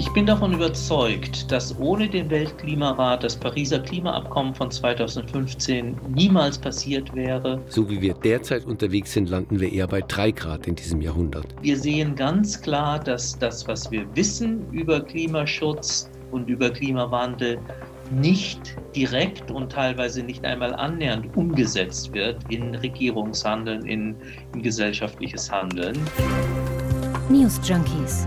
Ich bin davon überzeugt, dass ohne den Weltklimarat das Pariser Klimaabkommen von 2015 niemals passiert wäre. So wie wir derzeit unterwegs sind, landen wir eher bei drei Grad in diesem Jahrhundert. Wir sehen ganz klar, dass das, was wir wissen über Klimaschutz und über Klimawandel, nicht direkt und teilweise nicht einmal annähernd umgesetzt wird in Regierungshandeln, in, in gesellschaftliches Handeln. News Junkies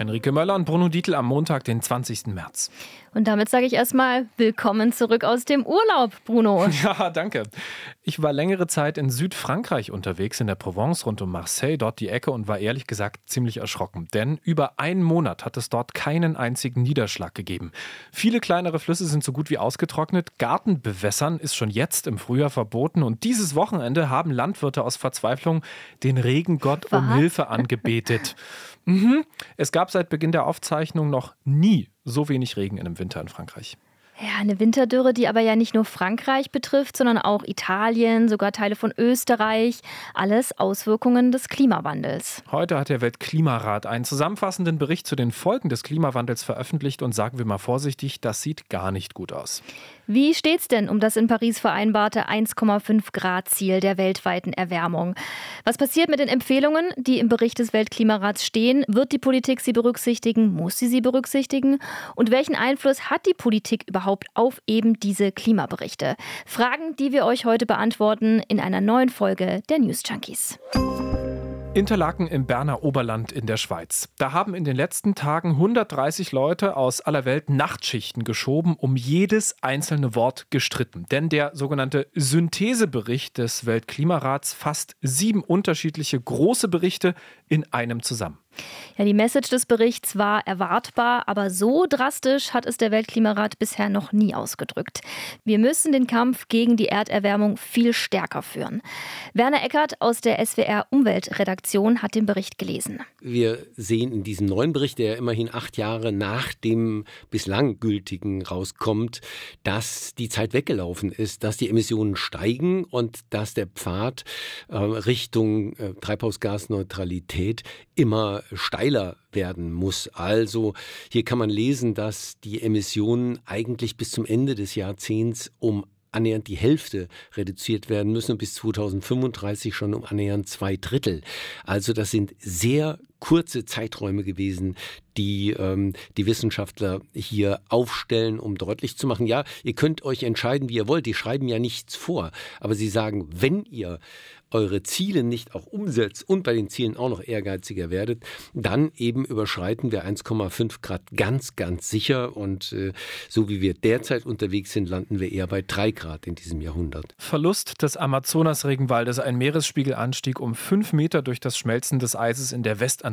Henrike Möller und Bruno Dietl am Montag, den 20. März. Und damit sage ich erstmal willkommen zurück aus dem Urlaub, Bruno. Ja, danke. Ich war längere Zeit in Südfrankreich unterwegs, in der Provence rund um Marseille, dort die Ecke und war ehrlich gesagt ziemlich erschrocken. Denn über einen Monat hat es dort keinen einzigen Niederschlag gegeben. Viele kleinere Flüsse sind so gut wie ausgetrocknet. Gartenbewässern ist schon jetzt im Frühjahr verboten. Und dieses Wochenende haben Landwirte aus Verzweiflung den Regengott Was? um Hilfe angebetet. mhm. Es gab seit Beginn der Aufzeichnung noch nie so wenig Regen in einem Winter in Frankreich. Ja, eine Winterdürre, die aber ja nicht nur Frankreich betrifft, sondern auch Italien, sogar Teile von Österreich. Alles Auswirkungen des Klimawandels. Heute hat der Weltklimarat einen zusammenfassenden Bericht zu den Folgen des Klimawandels veröffentlicht und sagen wir mal vorsichtig, das sieht gar nicht gut aus. Wie steht's denn um das in Paris vereinbarte 1,5 Grad Ziel der weltweiten Erwärmung? Was passiert mit den Empfehlungen, die im Bericht des Weltklimarats stehen? Wird die Politik sie berücksichtigen? Muss sie sie berücksichtigen? Und welchen Einfluss hat die Politik überhaupt auf eben diese Klimaberichte? Fragen, die wir euch heute beantworten in einer neuen Folge der News Junkies. Interlaken im Berner Oberland in der Schweiz. Da haben in den letzten Tagen 130 Leute aus aller Welt Nachtschichten geschoben, um jedes einzelne Wort gestritten. Denn der sogenannte Synthesebericht des Weltklimarats fasst sieben unterschiedliche große Berichte in einem zusammen. Ja, die Message des Berichts war erwartbar, aber so drastisch hat es der Weltklimarat bisher noch nie ausgedrückt. Wir müssen den Kampf gegen die Erderwärmung viel stärker führen. Werner Eckert aus der SWR Umweltredaktion hat den Bericht gelesen. Wir sehen in diesem neuen Bericht, der immerhin acht Jahre nach dem bislang gültigen rauskommt, dass die Zeit weggelaufen ist, dass die Emissionen steigen und dass der Pfad äh, Richtung äh, Treibhausgasneutralität immer steiler werden muss. Also hier kann man lesen, dass die Emissionen eigentlich bis zum Ende des Jahrzehnts um annähernd die Hälfte reduziert werden müssen und bis 2035 schon um annähernd zwei Drittel. Also das sind sehr kurze Zeiträume gewesen, die ähm, die Wissenschaftler hier aufstellen, um deutlich zu machen, ja, ihr könnt euch entscheiden, wie ihr wollt. Die schreiben ja nichts vor, aber sie sagen, wenn ihr eure Ziele nicht auch umsetzt und bei den Zielen auch noch ehrgeiziger werdet, dann eben überschreiten wir 1,5 Grad ganz, ganz sicher. Und äh, so wie wir derzeit unterwegs sind, landen wir eher bei 3 Grad in diesem Jahrhundert. Verlust des Amazonas-Regenwaldes, ein Meeresspiegelanstieg um 5 Meter durch das Schmelzen des Eises in der Westantarktis.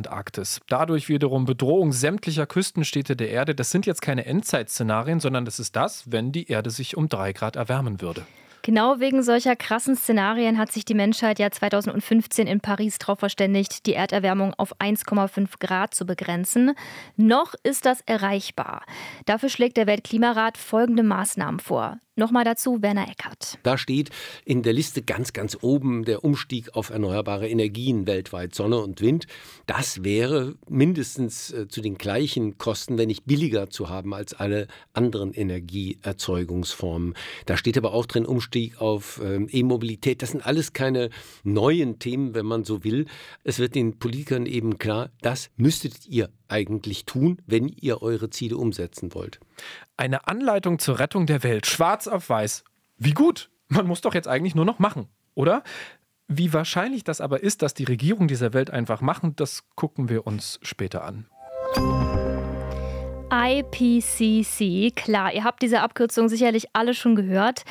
Dadurch wiederum Bedrohung sämtlicher Küstenstädte der Erde. Das sind jetzt keine Endzeitszenarien, sondern das ist das, wenn die Erde sich um 3 Grad erwärmen würde. Genau wegen solcher krassen Szenarien hat sich die Menschheit ja 2015 in Paris darauf verständigt, die Erderwärmung auf 1,5 Grad zu begrenzen. Noch ist das erreichbar. Dafür schlägt der Weltklimarat folgende Maßnahmen vor. Nochmal dazu Werner Eckert. Da steht in der Liste ganz, ganz oben der Umstieg auf erneuerbare Energien weltweit, Sonne und Wind. Das wäre mindestens äh, zu den gleichen Kosten, wenn nicht billiger zu haben als alle anderen Energieerzeugungsformen. Da steht aber auch drin Umstieg auf ähm, E-Mobilität. Das sind alles keine neuen Themen, wenn man so will. Es wird den Politikern eben klar, das müsstet ihr eigentlich tun, wenn ihr eure Ziele umsetzen wollt. Eine Anleitung zur Rettung der Welt, schwarz auf weiß. Wie gut! Man muss doch jetzt eigentlich nur noch machen, oder? Wie wahrscheinlich das aber ist, dass die Regierung dieser Welt einfach machen, das gucken wir uns später an. IPCC, klar, ihr habt diese Abkürzung sicherlich alle schon gehört.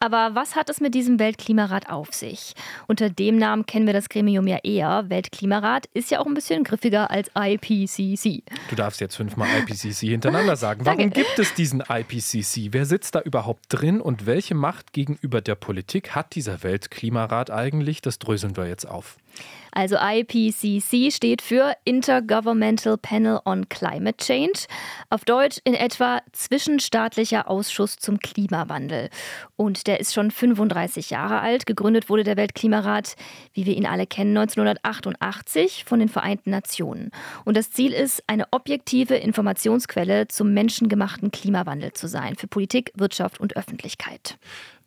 Aber was hat es mit diesem Weltklimarat auf sich? Unter dem Namen kennen wir das Gremium ja eher. Weltklimarat ist ja auch ein bisschen griffiger als IPCC. Du darfst jetzt fünfmal IPCC hintereinander sagen. Warum gibt es diesen IPCC? Wer sitzt da überhaupt drin und welche Macht gegenüber der Politik hat dieser Weltklimarat eigentlich? Das dröseln wir jetzt auf. Also IPCC steht für Intergovernmental Panel on Climate Change, auf Deutsch in etwa Zwischenstaatlicher Ausschuss zum Klimawandel. Und der ist schon 35 Jahre alt. Gegründet wurde der Weltklimarat, wie wir ihn alle kennen, 1988 von den Vereinten Nationen. Und das Ziel ist, eine objektive Informationsquelle zum menschengemachten Klimawandel zu sein für Politik, Wirtschaft und Öffentlichkeit.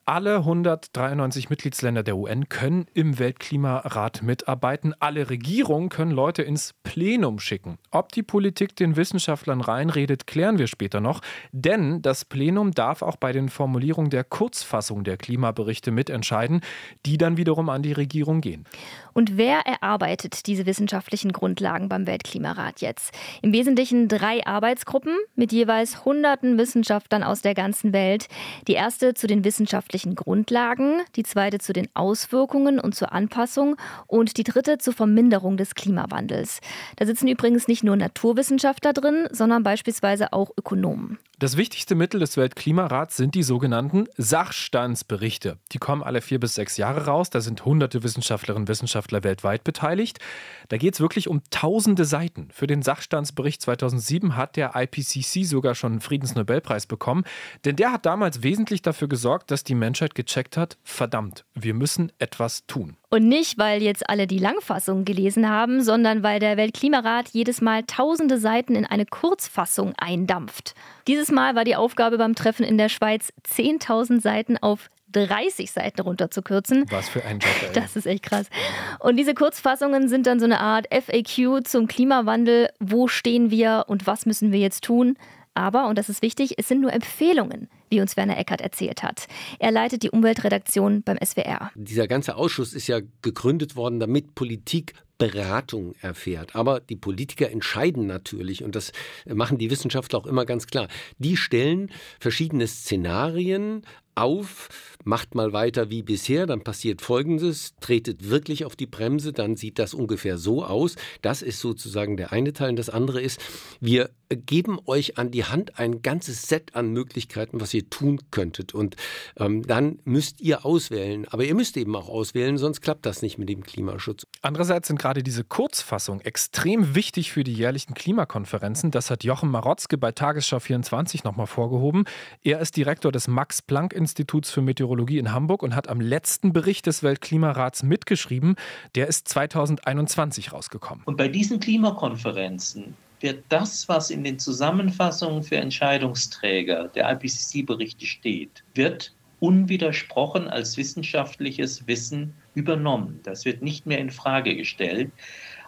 Alle 193 Mitgliedsländer der UN können im Weltklimarat mitarbeiten. Alle Regierungen können Leute ins Plenum schicken. Ob die Politik den Wissenschaftlern reinredet, klären wir später noch. Denn das Plenum darf auch bei den Formulierungen der Kurzfassung der Klimaberichte mitentscheiden, die dann wiederum an die Regierung gehen. Und wer erarbeitet diese wissenschaftlichen Grundlagen beim Weltklimarat jetzt? Im Wesentlichen drei Arbeitsgruppen mit jeweils hunderten Wissenschaftlern aus der ganzen Welt. Die erste zu den wissenschaftlichen Grundlagen, die zweite zu den Auswirkungen und zur Anpassung und die dritte zur Verminderung des Klimawandels. Da sitzen übrigens nicht nur Naturwissenschaftler drin, sondern beispielsweise auch Ökonomen. Das wichtigste Mittel des Weltklimarats sind die sogenannten Sachstandsberichte. Die kommen alle vier bis sechs Jahre raus. Da sind hunderte Wissenschaftlerinnen und Wissenschaftler weltweit beteiligt. Da geht es wirklich um tausende Seiten. Für den Sachstandsbericht 2007 hat der IPCC sogar schon einen Friedensnobelpreis bekommen. Denn der hat damals wesentlich dafür gesorgt, dass die Menschheit gecheckt hat, verdammt, wir müssen etwas tun. Und nicht, weil jetzt alle die Langfassung gelesen haben, sondern weil der Weltklimarat jedes Mal tausende Seiten in eine Kurzfassung eindampft. Dieses Mal war die Aufgabe beim Treffen in der Schweiz, 10.000 Seiten auf 30 Seiten runterzukürzen. Was für ein Job. Ey. Das ist echt krass. Und diese Kurzfassungen sind dann so eine Art FAQ zum Klimawandel. Wo stehen wir und was müssen wir jetzt tun? Aber, und das ist wichtig, es sind nur Empfehlungen, wie uns Werner Eckert erzählt hat. Er leitet die Umweltredaktion beim SWR. Dieser ganze Ausschuss ist ja gegründet worden, damit Politik Beratung erfährt. Aber die Politiker entscheiden natürlich, und das machen die Wissenschaftler auch immer ganz klar. Die stellen verschiedene Szenarien auf, macht mal weiter wie bisher, dann passiert Folgendes, tretet wirklich auf die Bremse, dann sieht das ungefähr so aus. Das ist sozusagen der eine Teil. Und das andere ist, wir geben euch an die Hand ein ganzes Set an Möglichkeiten, was ihr tun könntet. Und ähm, dann müsst ihr auswählen. Aber ihr müsst eben auch auswählen, sonst klappt das nicht mit dem Klimaschutz. Andererseits sind gerade diese Kurzfassungen extrem wichtig für die jährlichen Klimakonferenzen. Das hat Jochen Marotzke bei Tagesschau 24 nochmal vorgehoben. Er ist Direktor des Max-Planck-Instituts für Meteorologie in Hamburg und hat am letzten Bericht des Weltklimarats mitgeschrieben. Der ist 2021 rausgekommen. Und bei diesen Klimakonferenzen wird das, was in den Zusammenfassungen für Entscheidungsträger der IPCC-Berichte steht, wird unwidersprochen als wissenschaftliches Wissen übernommen. Das wird nicht mehr in Frage gestellt.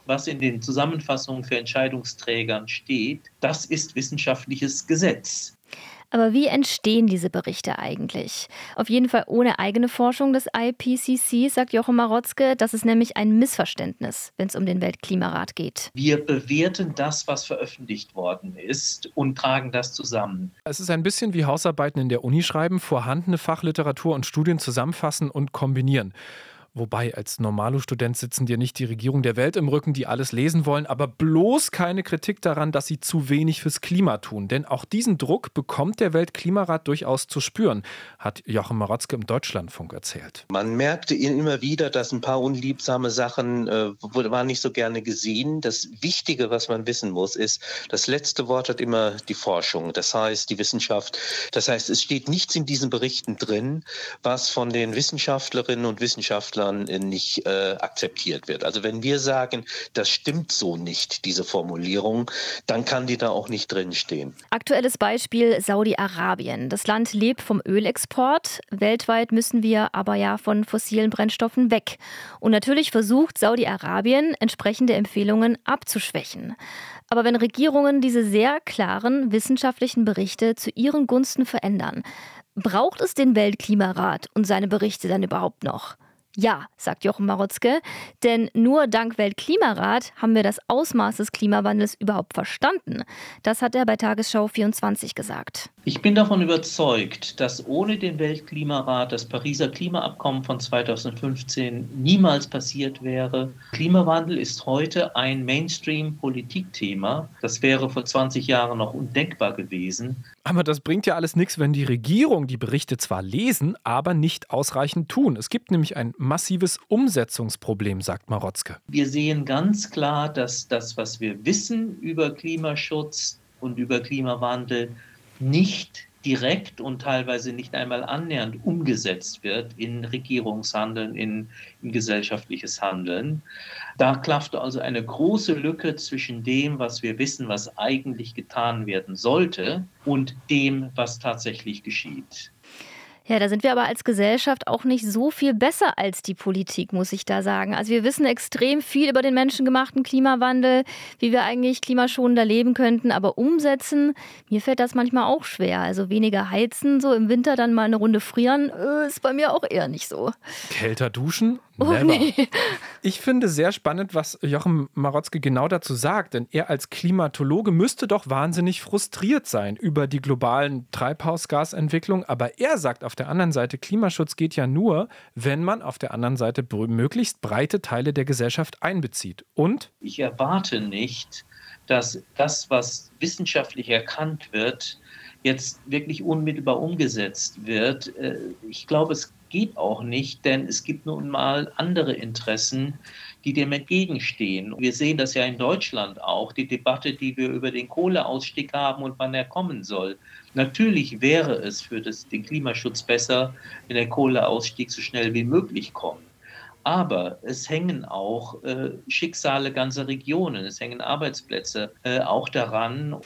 Was in den Zusammenfassungen für Entscheidungsträgern steht, das ist wissenschaftliches Gesetz. Aber wie entstehen diese Berichte eigentlich? Auf jeden Fall ohne eigene Forschung des IPCC, sagt Jochen Marotzke. Das ist nämlich ein Missverständnis, wenn es um den Weltklimarat geht. Wir bewerten das, was veröffentlicht worden ist und tragen das zusammen. Es ist ein bisschen wie Hausarbeiten in der Uni schreiben, vorhandene Fachliteratur und Studien zusammenfassen und kombinieren. Wobei, als Normalo-Student sitzen dir nicht die Regierung der Welt im Rücken, die alles lesen wollen, aber bloß keine Kritik daran, dass sie zu wenig fürs Klima tun. Denn auch diesen Druck bekommt der Weltklimarat durchaus zu spüren, hat Joachim Marotzke im Deutschlandfunk erzählt. Man merkte immer wieder, dass ein paar unliebsame Sachen äh, waren nicht so gerne gesehen. Das Wichtige, was man wissen muss, ist, das letzte Wort hat immer die Forschung, das heißt die Wissenschaft. Das heißt, es steht nichts in diesen Berichten drin, was von den Wissenschaftlerinnen und Wissenschaftlern Ländern nicht äh, akzeptiert wird. Also wenn wir sagen, das stimmt so nicht, diese Formulierung, dann kann die da auch nicht drinstehen. Aktuelles Beispiel Saudi-Arabien. Das Land lebt vom Ölexport. Weltweit müssen wir aber ja von fossilen Brennstoffen weg. Und natürlich versucht Saudi-Arabien, entsprechende Empfehlungen abzuschwächen. Aber wenn Regierungen diese sehr klaren wissenschaftlichen Berichte zu ihren Gunsten verändern, braucht es den Weltklimarat und seine Berichte dann überhaupt noch? Ja, sagt Jochen Marotzke, denn nur dank Weltklimarat haben wir das Ausmaß des Klimawandels überhaupt verstanden. Das hat er bei Tagesschau 24 gesagt. Ich bin davon überzeugt, dass ohne den Weltklimarat das Pariser Klimaabkommen von 2015 niemals passiert wäre. Klimawandel ist heute ein Mainstream-Politikthema. Das wäre vor 20 Jahren noch undenkbar gewesen. Aber das bringt ja alles nichts, wenn die Regierung die Berichte zwar lesen, aber nicht ausreichend tun. Es gibt nämlich ein massives Umsetzungsproblem, sagt Marotzke. Wir sehen ganz klar, dass das, was wir wissen über Klimaschutz und über Klimawandel, nicht direkt und teilweise nicht einmal annähernd umgesetzt wird in Regierungshandeln, in, in, gesellschaftliches Handeln. Da klafft also eine große Lücke zwischen dem, was wir wissen, was eigentlich getan werden sollte, und dem, was tatsächlich geschieht. Ja, da sind wir aber als Gesellschaft auch nicht so viel besser als die Politik, muss ich da sagen. Also wir wissen extrem viel über den menschengemachten Klimawandel, wie wir eigentlich klimaschonender leben könnten, aber umsetzen, mir fällt das manchmal auch schwer. Also weniger heizen, so im Winter dann mal eine Runde frieren, äh, ist bei mir auch eher nicht so. Kälter duschen? Oh, nee. Ich finde sehr spannend, was Jochen Marotzke genau dazu sagt, denn er als Klimatologe müsste doch wahnsinnig frustriert sein über die globalen Treibhausgasentwicklung. Aber er sagt auf der anderen Seite, Klimaschutz geht ja nur, wenn man auf der anderen Seite möglichst breite Teile der Gesellschaft einbezieht. Und? Ich erwarte nicht, dass das, was wissenschaftlich erkannt wird, jetzt wirklich unmittelbar umgesetzt wird. Äh, ich glaube, es geht auch nicht, denn es gibt nun mal andere Interessen, die dem entgegenstehen. Wir sehen das ja in Deutschland auch, die Debatte, die wir über den Kohleausstieg haben und wann er kommen soll. Natürlich wäre es für das, den Klimaschutz besser, wenn der Kohleausstieg so schnell wie möglich kommt. Aber es hängen auch äh, Schicksale ganzer Regionen, es hängen Arbeitsplätze äh, auch daran.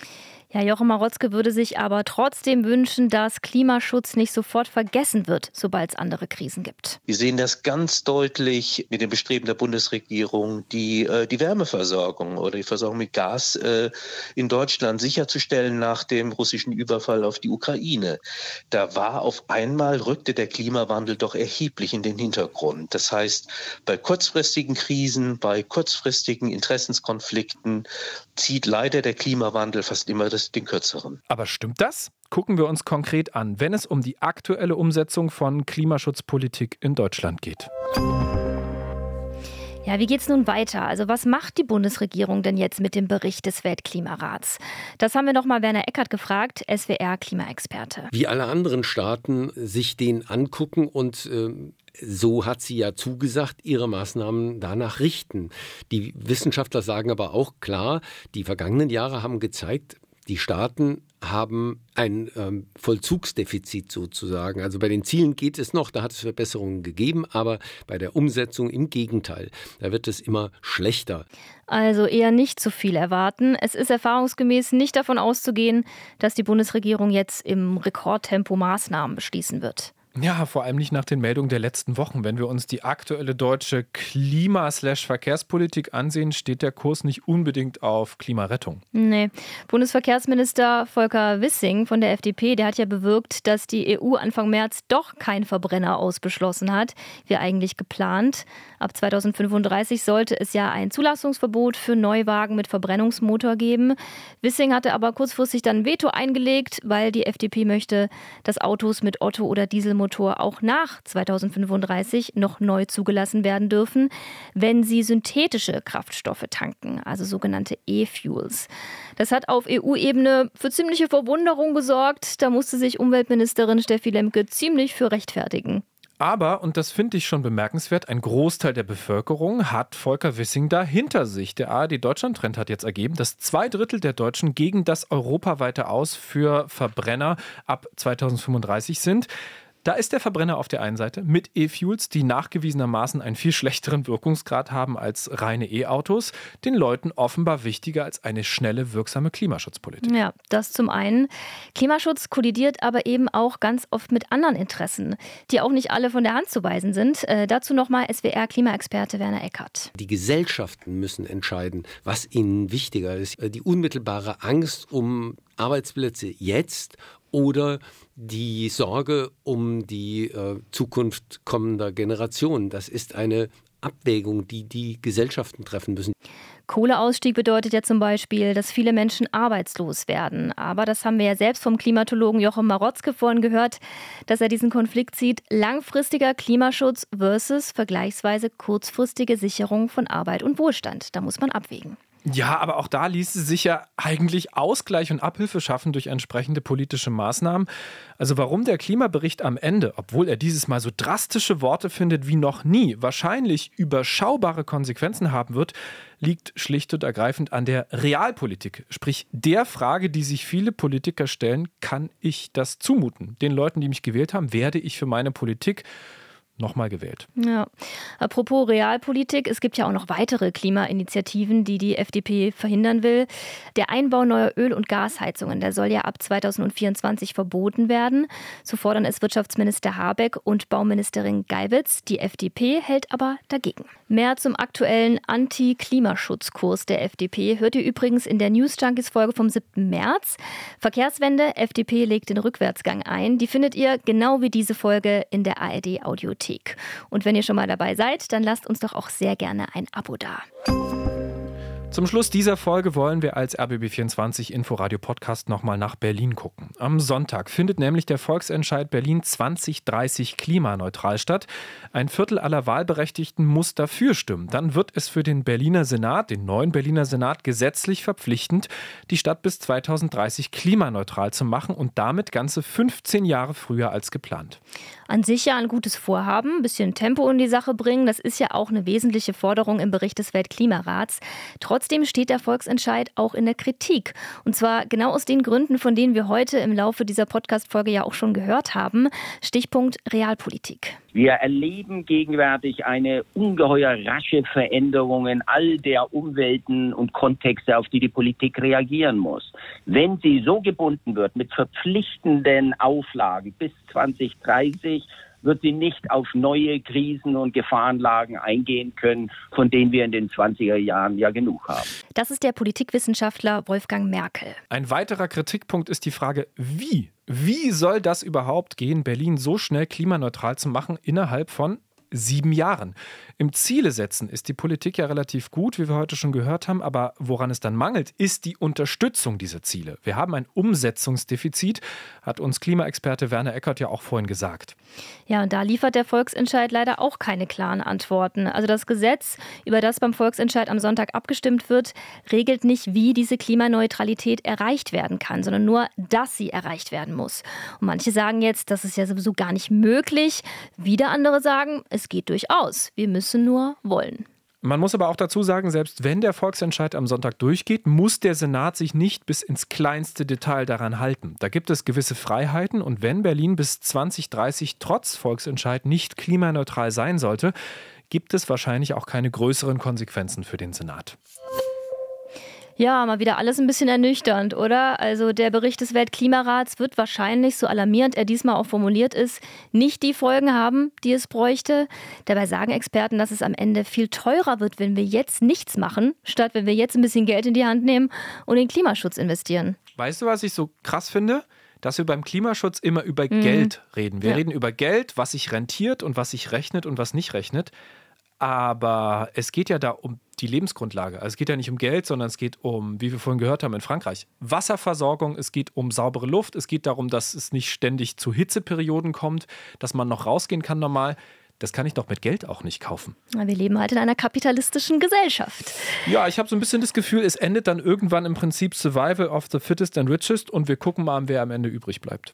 Ja, Jochen Marotzke würde sich aber trotzdem wünschen, dass Klimaschutz nicht sofort vergessen wird, sobald es andere Krisen gibt. Wir sehen das ganz deutlich mit dem Bestreben der Bundesregierung, die, äh, die Wärmeversorgung oder die Versorgung mit Gas äh, in Deutschland sicherzustellen nach dem russischen Überfall auf die Ukraine. Da war auf einmal, rückte der Klimawandel doch erheblich in den Hintergrund. Das heißt, bei kurzfristigen Krisen, bei kurzfristigen Interessenskonflikten zieht leider der Klimawandel fast immer das den kürzeren. Aber stimmt das? Gucken wir uns konkret an, wenn es um die aktuelle Umsetzung von Klimaschutzpolitik in Deutschland geht. Ja, wie geht es nun weiter? Also was macht die Bundesregierung denn jetzt mit dem Bericht des Weltklimarats? Das haben wir nochmal Werner Eckert gefragt, SWR-Klimaexperte. Wie alle anderen Staaten sich den angucken und äh, so hat sie ja zugesagt, ihre Maßnahmen danach richten. Die Wissenschaftler sagen aber auch klar, die vergangenen Jahre haben gezeigt, die Staaten haben ein ähm, Vollzugsdefizit sozusagen. Also bei den Zielen geht es noch, da hat es Verbesserungen gegeben, aber bei der Umsetzung im Gegenteil, da wird es immer schlechter. Also eher nicht zu viel erwarten. Es ist erfahrungsgemäß nicht davon auszugehen, dass die Bundesregierung jetzt im Rekordtempo Maßnahmen beschließen wird. Ja, vor allem nicht nach den Meldungen der letzten Wochen. Wenn wir uns die aktuelle deutsche Klima-Verkehrspolitik ansehen, steht der Kurs nicht unbedingt auf Klimarettung. Nee. Bundesverkehrsminister Volker Wissing von der FDP, der hat ja bewirkt, dass die EU Anfang März doch kein Verbrenner ausbeschlossen hat, wie eigentlich geplant. Ab 2035 sollte es ja ein Zulassungsverbot für Neuwagen mit Verbrennungsmotor geben. Wissing hatte aber kurzfristig dann Veto eingelegt, weil die FDP möchte, dass Autos mit Otto- oder Dieselmotor Dieselmotor auch nach 2035 noch neu zugelassen werden dürfen, wenn sie synthetische Kraftstoffe tanken, also sogenannte E-Fuels. Das hat auf EU-Ebene für ziemliche Verwunderung gesorgt. Da musste sich Umweltministerin Steffi Lemke ziemlich für rechtfertigen. Aber, und das finde ich schon bemerkenswert, ein Großteil der Bevölkerung hat Volker Wissing da hinter sich. Der ARD Deutschland-Trend hat jetzt ergeben, dass zwei Drittel der Deutschen gegen das europaweite Aus für Verbrenner ab 2035 sind. Da ist der Verbrenner auf der einen Seite mit E-Fuels, die nachgewiesenermaßen einen viel schlechteren Wirkungsgrad haben als reine E-Autos, den Leuten offenbar wichtiger als eine schnelle, wirksame Klimaschutzpolitik. Ja, das zum einen. Klimaschutz kollidiert aber eben auch ganz oft mit anderen Interessen, die auch nicht alle von der Hand zu weisen sind. Äh, dazu nochmal SWR-Klimaexperte Werner Eckert. Die Gesellschaften müssen entscheiden, was ihnen wichtiger ist. Die unmittelbare Angst um Arbeitsplätze jetzt oder die Sorge um die äh, Zukunft kommender Generationen. Das ist eine Abwägung, die die Gesellschaften treffen müssen. Kohleausstieg bedeutet ja zum Beispiel, dass viele Menschen arbeitslos werden. Aber das haben wir ja selbst vom Klimatologen Jochen Marotzke vorhin gehört, dass er diesen Konflikt sieht. Langfristiger Klimaschutz versus vergleichsweise kurzfristige Sicherung von Arbeit und Wohlstand. Da muss man abwägen. Ja, aber auch da ließe sich ja eigentlich Ausgleich und Abhilfe schaffen durch entsprechende politische Maßnahmen. Also warum der Klimabericht am Ende, obwohl er dieses Mal so drastische Worte findet wie noch nie, wahrscheinlich überschaubare Konsequenzen haben wird, liegt schlicht und ergreifend an der Realpolitik. Sprich der Frage, die sich viele Politiker stellen, kann ich das zumuten? Den Leuten, die mich gewählt haben, werde ich für meine Politik nochmal gewählt. Ja. Apropos Realpolitik, es gibt ja auch noch weitere Klimainitiativen, die die FDP verhindern will. Der Einbau neuer Öl- und Gasheizungen, der soll ja ab 2024 verboten werden. So fordern es Wirtschaftsminister Habeck und Bauministerin Geiwitz. Die FDP hält aber dagegen. Mehr zum aktuellen Anti-Klimaschutzkurs der FDP hört ihr übrigens in der News Junkies Folge vom 7. März. Verkehrswende, FDP legt den Rückwärtsgang ein. Die findet ihr genau wie diese Folge in der ARD Audiothek. Bibliothek. Und wenn ihr schon mal dabei seid, dann lasst uns doch auch sehr gerne ein Abo da. Zum Schluss dieser Folge wollen wir als RBB24 Inforadio Podcast nochmal nach Berlin gucken. Am Sonntag findet nämlich der Volksentscheid Berlin 2030 klimaneutral statt. Ein Viertel aller Wahlberechtigten muss dafür stimmen. Dann wird es für den Berliner Senat, den neuen Berliner Senat, gesetzlich verpflichtend, die Stadt bis 2030 klimaneutral zu machen und damit ganze 15 Jahre früher als geplant. An sich ja ein gutes Vorhaben, ein bisschen Tempo in die Sache bringen, das ist ja auch eine wesentliche Forderung im Bericht des Weltklimarats. Trotzdem steht der Volksentscheid auch in der Kritik. Und zwar genau aus den Gründen, von denen wir heute im Laufe dieser Podcast-Folge ja auch schon gehört haben. Stichpunkt Realpolitik. Wir erleben gegenwärtig eine ungeheuer rasche Veränderung in all der Umwelten und Kontexte, auf die die Politik reagieren muss. Wenn sie so gebunden wird mit verpflichtenden Auflagen bis 2030, wird sie nicht auf neue Krisen und Gefahrenlagen eingehen können, von denen wir in den 20er Jahren ja genug haben. Das ist der Politikwissenschaftler Wolfgang Merkel. Ein weiterer Kritikpunkt ist die Frage, wie? Wie soll das überhaupt gehen, Berlin so schnell klimaneutral zu machen innerhalb von sieben Jahren. Im Ziele setzen ist die Politik ja relativ gut, wie wir heute schon gehört haben, aber woran es dann mangelt, ist die Unterstützung dieser Ziele. Wir haben ein Umsetzungsdefizit, hat uns Klimaexperte Werner Eckert ja auch vorhin gesagt. Ja, und da liefert der Volksentscheid leider auch keine klaren Antworten. Also das Gesetz, über das beim Volksentscheid am Sonntag abgestimmt wird, regelt nicht, wie diese Klimaneutralität erreicht werden kann, sondern nur, dass sie erreicht werden muss. Und manche sagen jetzt, das ist ja sowieso gar nicht möglich. Wieder andere sagen, es geht durchaus. Wir müssen nur wollen. Man muss aber auch dazu sagen, selbst wenn der Volksentscheid am Sonntag durchgeht, muss der Senat sich nicht bis ins kleinste Detail daran halten. Da gibt es gewisse Freiheiten und wenn Berlin bis 2030 trotz Volksentscheid nicht klimaneutral sein sollte, gibt es wahrscheinlich auch keine größeren Konsequenzen für den Senat. Ja, mal wieder alles ein bisschen ernüchternd, oder? Also der Bericht des Weltklimarats wird wahrscheinlich, so alarmierend er diesmal auch formuliert ist, nicht die Folgen haben, die es bräuchte. Dabei sagen Experten, dass es am Ende viel teurer wird, wenn wir jetzt nichts machen, statt wenn wir jetzt ein bisschen Geld in die Hand nehmen und in Klimaschutz investieren. Weißt du, was ich so krass finde? dass wir beim Klimaschutz immer über mhm. Geld reden. Wir ja. reden über Geld, was sich rentiert und was sich rechnet und was nicht rechnet. Aber es geht ja da um die Lebensgrundlage. Also es geht ja nicht um Geld, sondern es geht um, wie wir vorhin gehört haben, in Frankreich, Wasserversorgung, es geht um saubere Luft, es geht darum, dass es nicht ständig zu Hitzeperioden kommt, dass man noch rausgehen kann normal. Das kann ich doch mit Geld auch nicht kaufen. Wir leben halt in einer kapitalistischen Gesellschaft. Ja, ich habe so ein bisschen das Gefühl, es endet dann irgendwann im Prinzip Survival of the Fittest and Richest und wir gucken mal, wer am Ende übrig bleibt.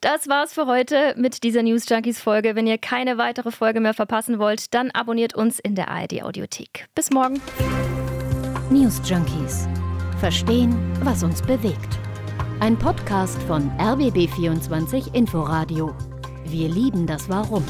Das war's für heute mit dieser News Junkies Folge. Wenn ihr keine weitere Folge mehr verpassen wollt, dann abonniert uns in der ARD Audiothek. Bis morgen. News Junkies. Verstehen, was uns bewegt. Ein Podcast von RBB24 Inforadio. Wir lieben das Warum.